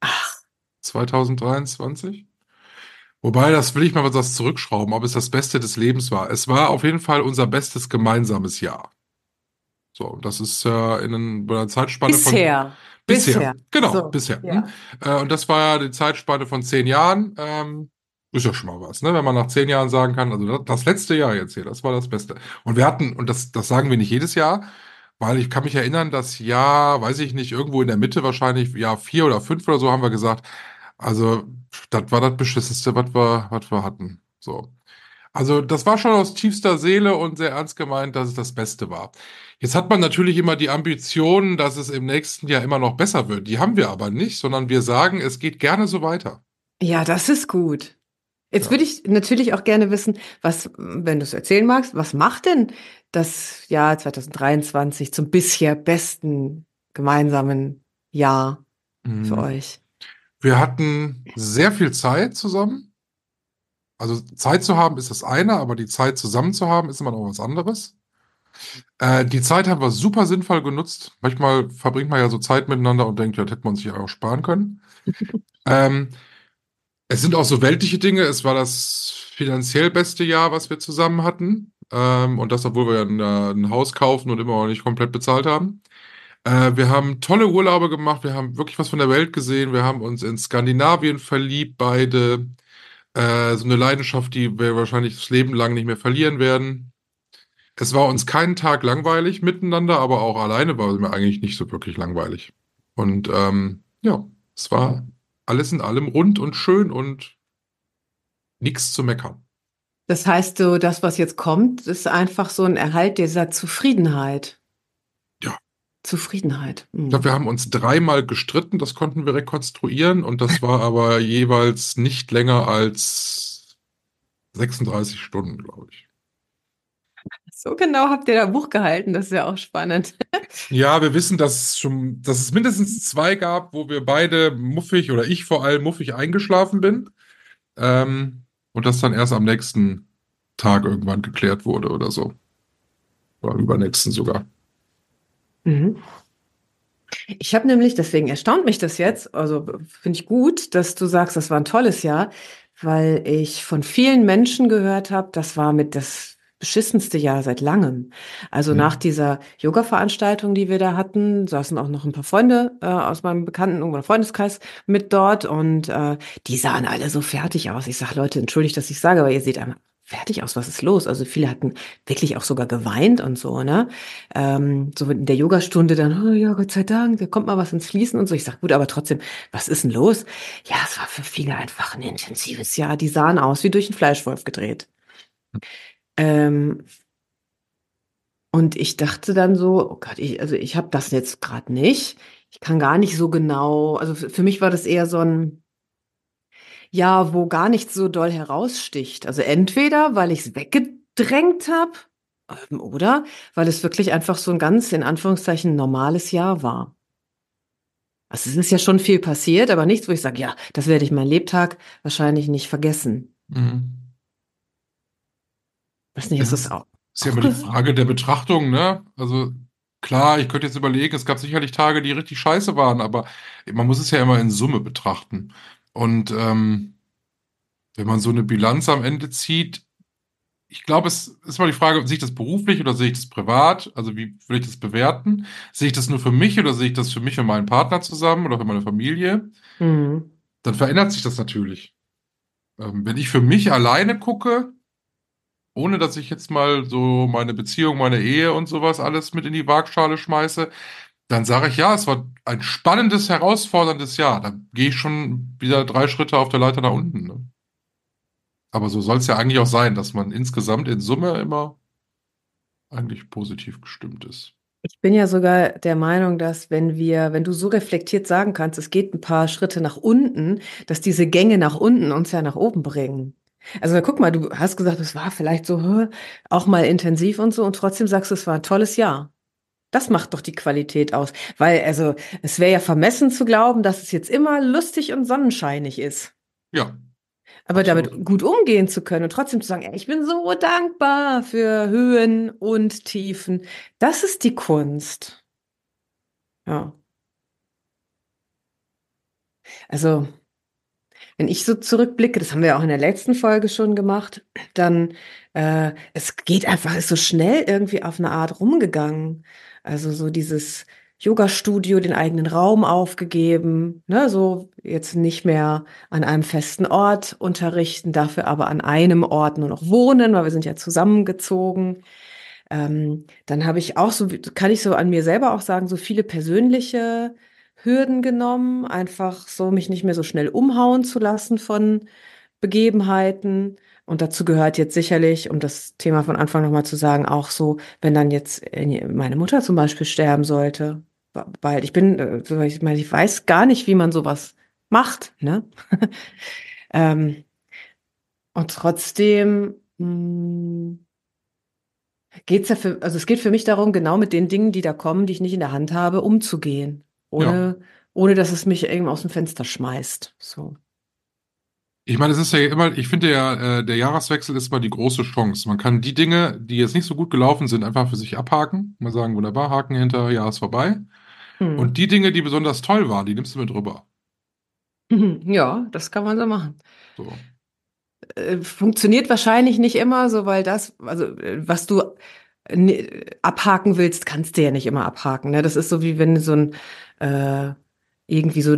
Ach. 2023. Wobei, das will ich mal was zurückschrauben, ob es das Beste des Lebens war. Es war auf jeden Fall unser bestes gemeinsames Jahr. So, das ist äh, in einer Zeitspanne von Bisher. bisher. Bisher. Genau, So, bisher. ja. Hm? Äh, und das war ja die Zeitspanne von zehn Jahren. Ähm, ist ja schon mal was, ne? Wenn man nach zehn Jahren sagen kann, also das, das letzte Jahr jetzt hier, das war das Beste. Und wir hatten, und das, das sagen wir nicht jedes Jahr, weil ich kann mich erinnern, das Jahr, weiß ich nicht, irgendwo in der Mitte wahrscheinlich, Jahr vier oder fünf oder so, haben wir gesagt, also das war das Beschissenste, was wir, was wir hatten. So. Also das war schon aus tiefster Seele und sehr ernst gemeint, dass es das Beste war. Jetzt hat man natürlich immer die Ambition, dass es im nächsten Jahr immer noch besser wird. Die haben wir aber nicht, sondern wir sagen, es geht gerne so weiter. Ja, das ist gut. Jetzt Ja. würde ich natürlich auch gerne wissen, was, wenn du es erzählen magst, was macht denn das Jahr 2023 zum bisher besten gemeinsamen Jahr für Mhm. euch? Wir hatten sehr viel Zeit zusammen. Also Zeit zu haben ist das eine, aber die Zeit zusammen zu haben ist immer noch was anderes. Äh, die Zeit haben wir super sinnvoll genutzt. Manchmal verbringt man ja so Zeit miteinander und denkt, ja, das hätte man sich auch sparen können. ähm, es sind auch so weltliche Dinge. Es war das finanziell beste Jahr, was wir zusammen hatten. Ähm, und das, obwohl wir ein, äh, ein Haus kaufen und immer noch nicht komplett bezahlt haben. Äh, wir haben tolle Urlaube gemacht, wir haben wirklich was von der Welt gesehen, wir haben uns in Skandinavien verliebt, beide. Äh, so eine Leidenschaft, die wir wahrscheinlich das Leben lang nicht mehr verlieren werden. Es war uns keinen Tag langweilig miteinander, aber auch alleine war es mir eigentlich nicht so wirklich langweilig. Und ähm, ja, es war alles in allem rund und schön und nichts zu meckern. Das heißt so, das, was jetzt kommt, ist einfach so ein Erhalt dieser Zufriedenheit. Zufriedenheit. Mhm. Ich glaube, wir haben uns dreimal gestritten, das konnten wir rekonstruieren und das war aber jeweils nicht länger als 36 Stunden, glaube ich. So genau habt ihr da Buch gehalten, das ist ja auch spannend. Ja, wir wissen, dass es schon, dass es mindestens zwei gab, wo wir beide muffig oder ich vor allem muffig eingeschlafen bin. Ähm, und das dann erst am nächsten Tag irgendwann geklärt wurde oder so. Oder übernächsten sogar. Mhm. Ich habe nämlich, deswegen erstaunt mich das jetzt, also finde ich gut, dass du sagst, das war ein tolles Jahr, weil ich von vielen Menschen gehört habe, das war mit das beschissenste Jahr seit langem. Also Mhm. nach dieser Yoga-Veranstaltung, die wir da hatten, saßen auch noch ein paar Freunde äh, aus meinem Bekannten- oder Freundeskreis mit dort und äh, die sahen alle so fertig aus. Ich sage, Leute, entschuldigt, dass ich sage, aber ihr seht einfach fertig aus, was ist los? Also viele hatten wirklich auch sogar geweint und so, ne? Ähm, so in der Yogastunde dann, oh ja, Gott sei Dank, da kommt mal was ins Fließen und so. Ich sag, gut, aber trotzdem, was ist denn los? Ja, es war für viele einfach ein intensives Jahr. Die sahen aus wie durch einen Fleischwolf gedreht. Ähm, und ich dachte dann so, oh Gott, ich, also ich habe das jetzt gerade nicht. Ich kann gar nicht so genau, also für, für mich war das eher so ein, ja, wo gar nichts so doll heraussticht. Also entweder, weil ich es weggedrängt habe, ähm, oder weil es wirklich einfach so ein ganz, in Anführungszeichen, normales Jahr war. Also es ist ja schon viel passiert, aber nichts, wo ich sage, ja, das werde ich mein Lebtag wahrscheinlich nicht vergessen. Mhm. Weiß nicht, ist das auch. Ist ja immer die Frage der Betrachtung, ne? Also klar, ich könnte jetzt überlegen, es gab sicherlich Tage, die richtig scheiße waren, aber man muss es ja immer in Summe betrachten. Und ähm, wenn man so eine Bilanz am Ende zieht, ich glaube, es ist mal die Frage, sehe ich das beruflich oder sehe ich das privat? Also wie will ich das bewerten? Sehe ich das nur für mich oder sehe ich das für mich und meinen Partner zusammen oder für meine Familie? Mhm. Dann verändert sich das natürlich. Ähm, wenn ich für mich alleine gucke, ohne dass ich jetzt mal so meine Beziehung, meine Ehe und sowas alles mit in die Waagschale schmeiße, dann sage ich ja, es war ein spannendes, herausforderndes Jahr. Da gehe ich schon wieder drei Schritte auf der Leiter nach unten. Ne? Aber so soll es ja eigentlich auch sein, dass man insgesamt in Summe immer eigentlich positiv gestimmt ist. Ich bin ja sogar der Meinung, dass wenn wir, wenn du so reflektiert sagen kannst, es geht ein paar Schritte nach unten, dass diese Gänge nach unten uns ja nach oben bringen. Also guck mal, du hast gesagt, es war vielleicht so auch mal intensiv und so und trotzdem sagst du, es war ein tolles Jahr. Das macht doch die Qualität aus, weil also es wäre ja vermessen zu glauben, dass es jetzt immer lustig und sonnenscheinig ist. Ja. Aber Absolut. damit gut umgehen zu können und trotzdem zu sagen, ey, ich bin so dankbar für Höhen und Tiefen, das ist die Kunst. Ja. Also wenn ich so zurückblicke, das haben wir auch in der letzten Folge schon gemacht, dann äh, es geht einfach, ist so schnell irgendwie auf eine Art rumgegangen. Also so dieses Yoga-Studio, den eigenen Raum aufgegeben, ne, so jetzt nicht mehr an einem festen Ort unterrichten, dafür aber an einem Ort nur noch wohnen, weil wir sind ja zusammengezogen. Ähm, dann habe ich auch so, kann ich so an mir selber auch sagen, so viele persönliche Hürden genommen, einfach so mich nicht mehr so schnell umhauen zu lassen von Begebenheiten. Und dazu gehört jetzt sicherlich, um das Thema von Anfang nochmal zu sagen, auch so, wenn dann jetzt meine Mutter zum Beispiel sterben sollte, weil ich bin, äh, ich meine, ich weiß gar nicht, wie man sowas macht, ne? ähm, und trotzdem mh, geht's ja für, also es geht für mich darum, genau mit den Dingen, die da kommen, die ich nicht in der Hand habe, umzugehen ohne, ja. ohne dass es mich irgendwie aus dem Fenster schmeißt. So. Ich meine, es ist ja immer, ich finde ja, äh, der Jahreswechsel ist mal die große Chance. Man kann die Dinge, die jetzt nicht so gut gelaufen sind, einfach für sich abhaken. Mal sagen, wunderbar, Haken hinter, Jahr ist vorbei. Hm. Und die Dinge, die besonders toll waren, die nimmst du mit rüber. Ja, das kann man so machen. So. Äh, funktioniert wahrscheinlich nicht immer so, weil das, also äh, was du abhaken willst, kannst du ja nicht immer abhaken. Ne? Das ist so wie wenn du so ein äh, irgendwie so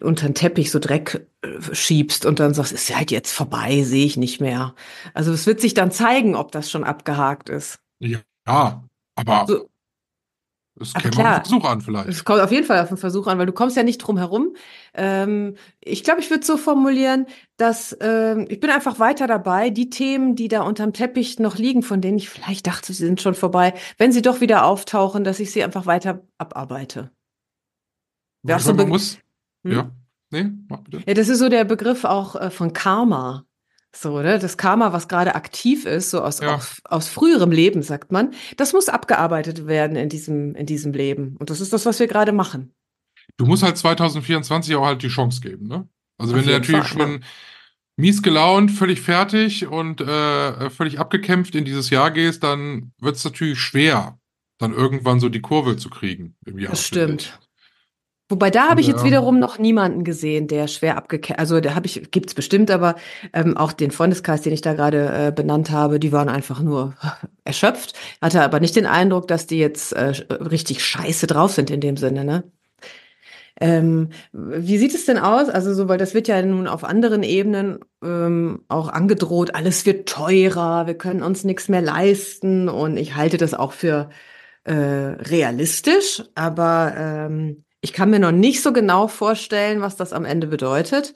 unter den Teppich so Dreck schiebst und dann sagst, ist halt jetzt vorbei, sehe ich nicht mehr. Also es wird sich dann zeigen, ob das schon abgehakt ist. Ja, aber so, es käme auf den Versuch an vielleicht. Es kommt auf jeden Fall auf den Versuch an, weil du kommst ja nicht drum herum. Ähm, ich glaube, ich würde so formulieren, dass ähm, ich bin einfach weiter dabei. Die Themen, die da unterm Teppich noch liegen, von denen ich vielleicht dachte, sie sind schon vorbei, wenn sie doch wieder auftauchen, dass ich sie einfach weiter abarbeite. Ja, so man muss, hm? ja, nee, mach bitte. Ja, das ist so der Begriff auch äh, von Karma. So, ne? Das Karma, was gerade aktiv ist, so aus, Ja. aus, aus früherem Leben, sagt man, das muss abgearbeitet werden in diesem, in diesem Leben. Und das ist das, was wir gerade machen. Du musst halt 2024 auch halt die Chance geben, ne? Also Auf wenn du natürlich Fall, ja. schon mies gelaunt, völlig fertig und äh, völlig abgekämpft in dieses Jahr gehst, dann wird es natürlich schwer, dann irgendwann so die Kurve zu kriegen im Jahr. Das stimmt. Wobei da habe ich jetzt Ja. wiederum noch niemanden gesehen, der schwer abgekämpft, also da habe ich, gibt's bestimmt, aber ähm, auch den Freundeskreis, den ich da gerade äh, benannt habe, die waren einfach nur erschöpft. Hatte aber nicht den Eindruck, dass die jetzt äh, richtig scheiße drauf sind in dem Sinne, ne? Ähm, wie sieht es denn aus? Also so, weil das wird ja nun auf anderen Ebenen ähm, auch angedroht, alles wird teurer, wir können uns nichts mehr leisten und ich halte das auch für äh, realistisch, aber ähm, ich kann mir noch nicht so genau vorstellen, was das am Ende bedeutet.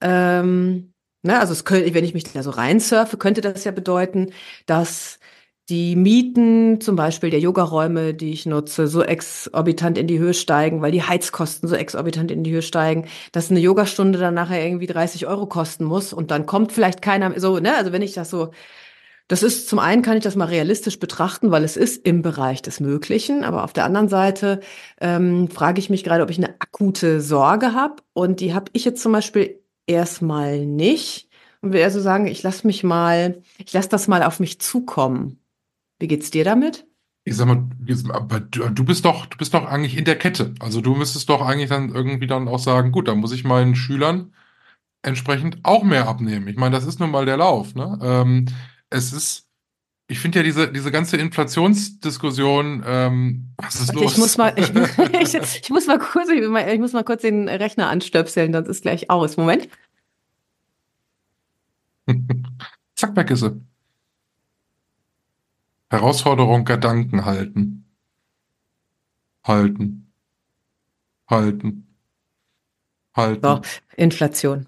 Ähm, ne, also es könnte, wenn ich mich da so reinsurfe, könnte das ja bedeuten, dass die Mieten zum Beispiel der Yogaräume, die ich nutze, so exorbitant in die Höhe steigen, weil die Heizkosten so exorbitant in die Höhe steigen, dass eine Yogastunde dann nachher irgendwie 30 Euro kosten muss und dann kommt vielleicht keiner so, ne? Also wenn ich das so, das ist zum einen kann ich das mal realistisch betrachten, weil es ist im Bereich des Möglichen, aber auf der anderen Seite ähm, frage ich mich gerade, ob ich eine akute Sorge habe und die habe ich jetzt zum Beispiel erstmal nicht und will also sagen, ich lasse mich mal, ich lasse das mal auf mich zukommen. Wie geht's dir damit? Ich sag mal, du bist doch, du bist doch eigentlich in der Kette. Also du müsstest doch eigentlich dann irgendwie dann auch sagen, gut, dann muss ich meinen Schülern entsprechend auch mehr abnehmen. Ich meine, das ist nun mal der Lauf. Ne? Ähm, es ist, ich finde ja diese, diese ganze Inflationsdiskussion, ähm, was ist Warte, los? Ich muss mal, ich, ich, ich muss mal kurz, ich, muss mal kurz den Rechner anstöpseln, sonst ist gleich aus. Moment. Zack, weg ist sie. Herausforderung Gedanken halten. Halten. Halten. Halten. So, Inflation.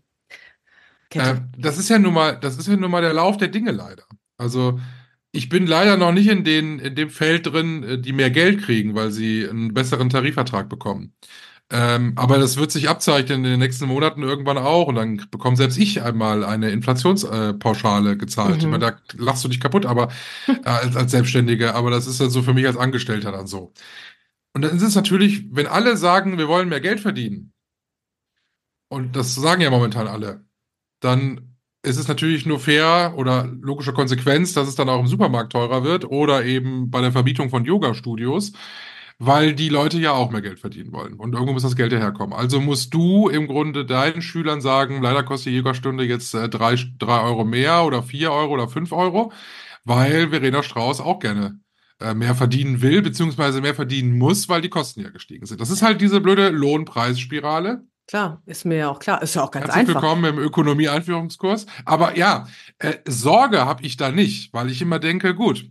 Äh, das ist ja nun mal, das ist ja nun mal der Lauf der Dinge leider. Also ich bin leider noch nicht in den, in dem Feld drin, äh, die mehr Geld kriegen, weil sie einen besseren Tarifvertrag bekommen. Ähm, aber das wird sich abzeichnen in den nächsten Monaten irgendwann auch und dann bekomme selbst ich einmal eine Inflationspauschale gezahlt. Mhm. Ich meine, da lachst du dich kaputt, aber äh, als, als Selbstständiger, aber das ist ja so für mich als Angestellter dann so. Und dann ist es natürlich, wenn alle sagen, wir wollen mehr Geld verdienen, und das sagen ja momentan alle, dann ist es natürlich nur fair oder logische Konsequenz, dass es dann auch im Supermarkt teurer wird oder eben bei der Vermietung von Yoga-Studios weil die Leute ja auch mehr Geld verdienen wollen. Und irgendwo muss das Geld ja herkommen. Also musst du im Grunde deinen Schülern sagen, leider kostet die Yogastunde jetzt äh, drei, drei Euro mehr oder vier Euro oder fünf Euro, weil Verena Strauß auch gerne äh, mehr verdienen will, beziehungsweise mehr verdienen muss, weil die Kosten ja gestiegen sind. Das ist halt diese blöde Lohnpreisspirale. Klar, ist mir ja auch klar. Ist ja auch ganz Herzlich einfach. willkommen im Ökonomie-Einführungskurs. Aber ja, äh, Sorge habe ich da nicht, weil ich immer denke, gut,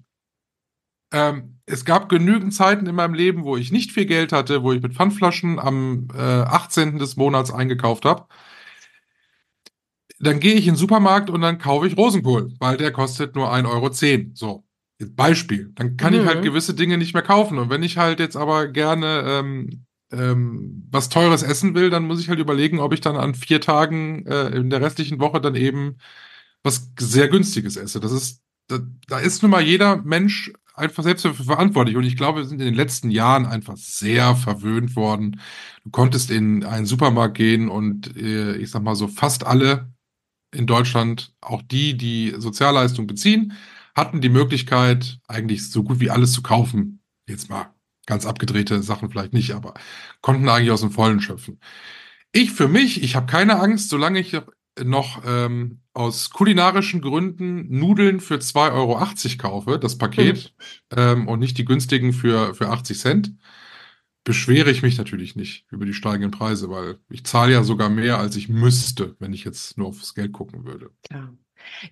ähm, es gab genügend Zeiten in meinem Leben, wo ich nicht viel Geld hatte, wo ich mit Pfandflaschen am äh, 18. des Monats eingekauft habe. Dann gehe ich in den Supermarkt und dann kaufe ich Rosenkohl, weil der kostet nur 1,10 Euro. So, Beispiel. Dann kann Mhm. ich halt gewisse Dinge nicht mehr kaufen. Und wenn ich halt jetzt aber gerne ähm, ähm, was Teures essen will, dann muss ich halt überlegen, ob ich dann an vier Tagen äh, in der restlichen Woche dann eben was sehr Günstiges esse. Das ist, da, da ist nun mal jeder Mensch einfach selbst dafür verantwortlich. Und ich glaube, wir sind in den letzten Jahren einfach sehr verwöhnt worden. Du konntest in einen Supermarkt gehen und äh, ich sag mal so fast alle in Deutschland, auch die, die Sozialleistung beziehen, hatten die Möglichkeit, eigentlich so gut wie alles zu kaufen. Jetzt mal ganz abgedrehte Sachen vielleicht nicht, aber konnten eigentlich aus dem Vollen schöpfen. Ich für mich, ich habe keine Angst, solange ich noch ähm, aus kulinarischen Gründen Nudeln für 2,80 Euro kaufe, das Paket, ähm, und nicht die günstigen für, für 80 Cent, beschwere ich mich natürlich nicht über die steigenden Preise, weil ich zahle ja sogar mehr, als ich müsste, wenn ich jetzt nur aufs Geld gucken würde. Klar. Ja,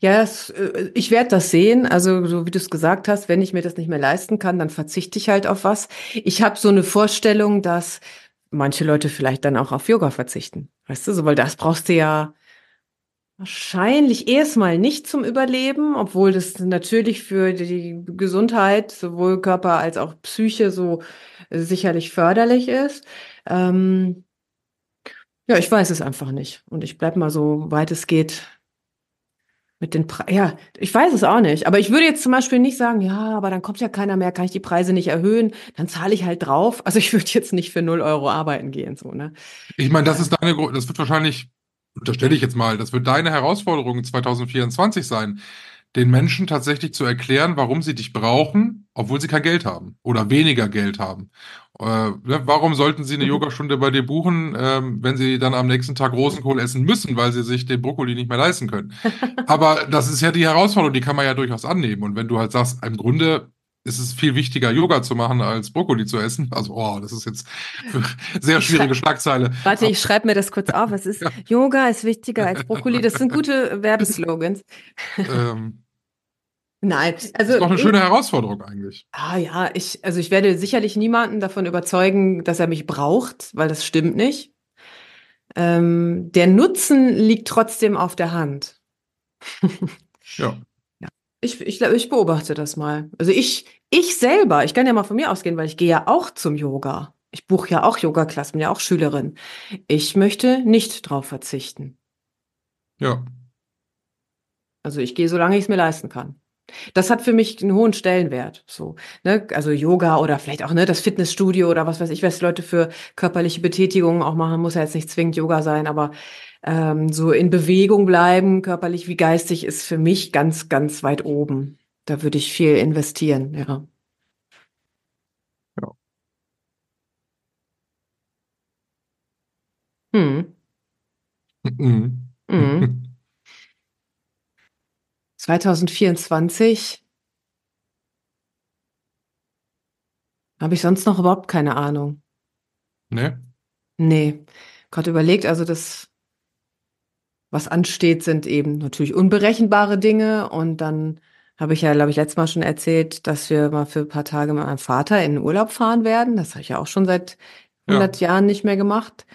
es, äh, ich werde das sehen. Also, so wie du es gesagt hast, wenn ich mir das nicht mehr leisten kann, dann verzichte ich halt auf was. Ich habe so eine Vorstellung, dass manche Leute vielleicht dann auch auf Yoga verzichten. Weißt du, so, weil das brauchst du ja wahrscheinlich erstmal nicht zum Überleben, obwohl das natürlich für die Gesundheit, sowohl Körper als auch Psyche, so äh, sicherlich förderlich ist. Ähm, ja, ich weiß es einfach nicht. Und ich bleib mal so weit es geht mit den Preisen. Ja, ich weiß es auch nicht. Aber ich würde jetzt zum Beispiel nicht sagen, ja, aber dann kommt ja keiner mehr, kann ich die Preise nicht erhöhen, dann zahle ich halt drauf. Also ich würde jetzt nicht für 0 Euro arbeiten gehen, so, ne? Ich meine, das ist deine, das wird wahrscheinlich, unterstelle ich jetzt mal, das wird deine Herausforderung in 2024 sein, den Menschen tatsächlich zu erklären, warum sie dich brauchen, obwohl sie kein Geld haben oder weniger Geld haben. Äh, ne, warum sollten sie eine Mhm. Yogastunde bei dir buchen, ähm, wenn sie dann am nächsten Tag Rosenkohl essen müssen, weil sie sich den Brokkoli nicht mehr leisten können? Aber das ist ja die Herausforderung, die kann man ja durchaus annehmen. Und wenn du halt sagst, im Grunde ist es viel wichtiger, Yoga zu machen, als Brokkoli zu essen. Also, oh, das ist jetzt eine sehr schwierige Schlagzeile. Warte, ich schreibe mir das kurz auf. Es ist Ja. Yoga ist wichtiger als Brokkoli. Das sind gute Werbeslogans. Ähm, Nein, das also ist doch eine schöne Herausforderung eigentlich. Ah ja, ich, also ich werde sicherlich niemanden davon überzeugen, dass er mich braucht, weil das stimmt nicht. Ähm, der Nutzen liegt trotzdem auf der Hand. Ja. Ich, ich, ich beobachte das mal. Also ich, ich selber, ich kann ja mal von mir ausgehen, weil ich gehe ja auch zum Yoga. Ich buche ja auch Yoga-Klassen, bin ja auch Schülerin. Ich möchte nicht drauf verzichten. Ja. Also ich gehe, solange ich es mir leisten kann. Das hat für mich einen hohen Stellenwert. So, ne? Also Yoga oder vielleicht auch ne, das Fitnessstudio oder was weiß ich, was Leute für körperliche Betätigungen auch machen, muss ja jetzt nicht zwingend Yoga sein, aber ähm, so in Bewegung bleiben, körperlich wie geistig, ist für mich ganz, ganz weit oben. Da würde ich viel investieren, ja. Ja. Hm. Mhm. Mhm. 2024 habe ich sonst noch überhaupt keine Ahnung. Ne? Nee, gerade überlegt, also das, was ansteht, sind eben natürlich unberechenbare Dinge. Und dann habe ich ja, glaube ich, letztes Mal schon erzählt, dass wir mal für ein paar Tage mit meinem Vater in den Urlaub fahren werden. Das habe ich ja auch schon seit 100 Jahren nicht mehr gemacht.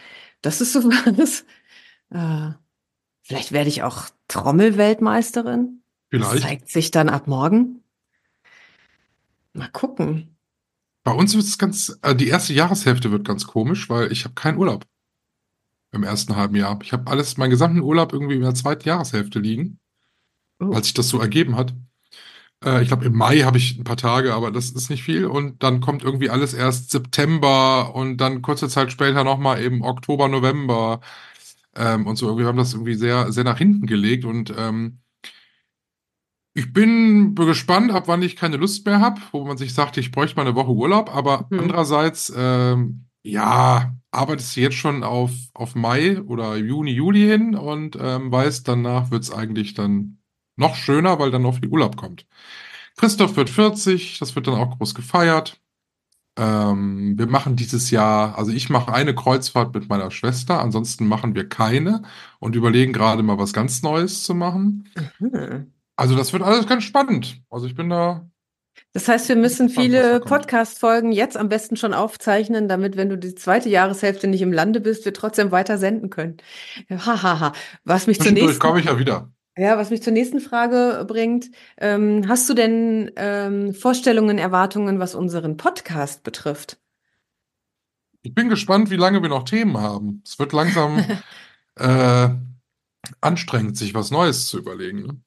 Das ist so was. Äh, vielleicht werde ich auch Trommelweltmeisterin. Das Vielleicht. zeigt sich dann ab morgen. Mal gucken. Bei uns wird es ganz, äh, die erste Jahreshälfte wird ganz komisch, weil ich habe keinen Urlaub im ersten halben Jahr. Ich habe alles, meinen gesamten Urlaub irgendwie in der zweiten Jahreshälfte liegen, Oh. weil sich das so ergeben hat. Äh, ich glaube, im Mai habe ich ein paar Tage, aber das ist nicht viel. Und dann kommt irgendwie alles erst September und dann kurze Zeit später nochmal eben Oktober, November ähm, und so. Irgendwie haben das irgendwie sehr, sehr nach hinten gelegt und ähm, ich bin gespannt, ab wann ich keine Lust mehr habe, wo man sich sagt, ich bräuchte mal eine Woche Urlaub, aber Mhm. andererseits, ähm, ja, arbeitest du jetzt schon auf, auf Mai oder Juni, Juli hin und ähm, weißt, danach wird es eigentlich dann noch schöner, weil dann noch viel Urlaub kommt. Christoph wird 40, das wird dann auch groß gefeiert. Ähm, wir machen dieses Jahr, also ich mache eine Kreuzfahrt mit meiner Schwester, ansonsten machen wir keine und überlegen gerade mal was ganz Neues zu machen. Hm. Also das wird alles ganz spannend. Also ich bin da, Das heißt, wir müssen viele. Podcast-Folgen jetzt am besten schon aufzeichnen, damit, wenn du die zweite Jahreshälfte nicht im Lande bist, wir trotzdem weiter senden können. Hahaha. Was mich zur nächsten, komme ich ja wieder. ja, was mich zur nächsten Frage bringt. Ähm, hast du denn ähm, Vorstellungen, Erwartungen, was unseren Podcast betrifft? Ich bin gespannt, wie lange wir noch Themen haben. Es wird langsam äh, anstrengend, sich was Neues zu überlegen.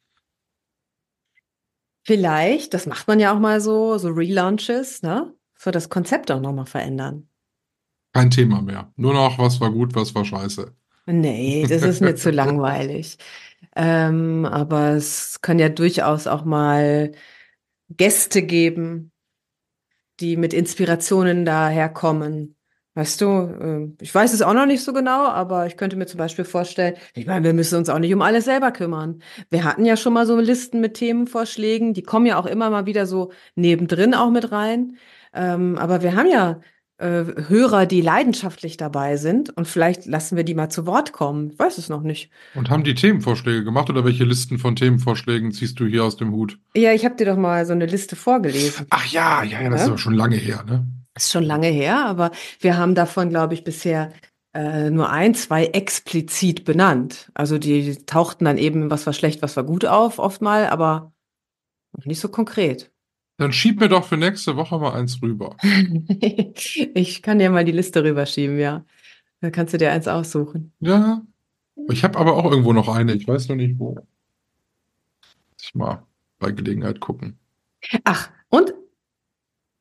Vielleicht, das macht man ja auch mal so, so Relaunches, ne? So das Konzept auch nochmal verändern. Kein Thema mehr. Nur noch, was war gut, was war scheiße. Nee, das ist mir zu langweilig. Ähm, aber es kann ja durchaus auch mal Gäste geben, die mit Inspirationen daherkommen. Weißt du, ähm, ich weiß es auch noch nicht so genau, aber ich könnte mir zum Beispiel vorstellen, ich meine, wir müssen uns auch nicht um alles selber kümmern. Wir hatten ja schon mal so Listen mit Themenvorschlägen, die kommen ja auch immer mal wieder so nebendrin auch mit rein. Ähm, aber wir haben ja äh, Hörer, die leidenschaftlich dabei sind und vielleicht lassen wir die mal zu Wort kommen. Ich weiß es noch nicht. Und haben die Themenvorschläge gemacht oder welche Listen von Themenvorschlägen ziehst du hier aus dem Hut? Ja, ich habe dir doch mal so eine Liste vorgelesen. Ach ja, ja, ja, das ist Ja? aber schon lange her, ne? Ist schon lange her, aber wir haben davon, glaube ich, bisher äh, nur ein, zwei explizit benannt. Also die tauchten dann eben, was war schlecht, was war gut auf, oft mal, aber nicht so konkret. Dann schieb mir doch für nächste Woche mal eins rüber. Ich kann dir mal die Liste rüberschieben, ja. Da kannst du dir eins aussuchen. Ja. Ich habe aber auch irgendwo noch eine. Ich weiß noch nicht wo. Muss Ich mal bei Gelegenheit gucken. Ach, und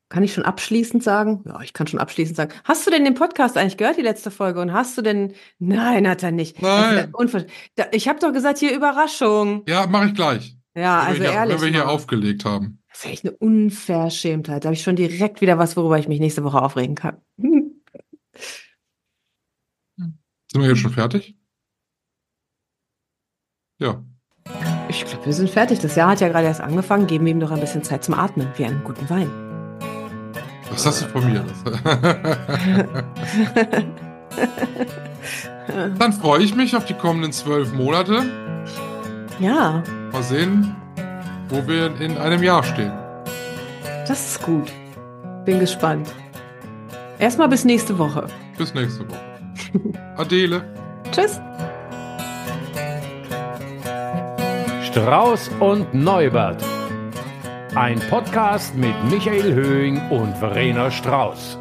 kann ich schon abschließend sagen? Ja, ich kann schon abschließend sagen. Hast du denn den Podcast eigentlich gehört, die letzte Folge? Und hast du denn. Nein, hat er nicht. Ja Nein. Ich habe doch gesagt, hier Überraschung. Ja, mache ich gleich. Ja, wenn also hier, ehrlich. wenn wir hier mal. aufgelegt haben. Das ist echt eine Unverschämtheit. Da habe ich schon direkt wieder was, worüber ich mich nächste Woche aufregen kann. Hm. Sind wir jetzt schon fertig? Ja. Ich Ich glaube, wir sind fertig. Das Jahr hat ja gerade erst angefangen. Geben wir ihm doch ein bisschen Zeit zum Atmen, wie einen guten Wein. Was hast du von mir? Dann freue ich mich auf die kommenden zwölf Monate. ja, Mal sehen, wo wir in einem Jahr stehen. das ist gut. Bin gespannt. Erstmal bis nächste Woche. Bis nächste Woche. Adele. Tschüss. Strauß und Neubert. Ein Podcast mit Michael Höhing und Verena Strauß.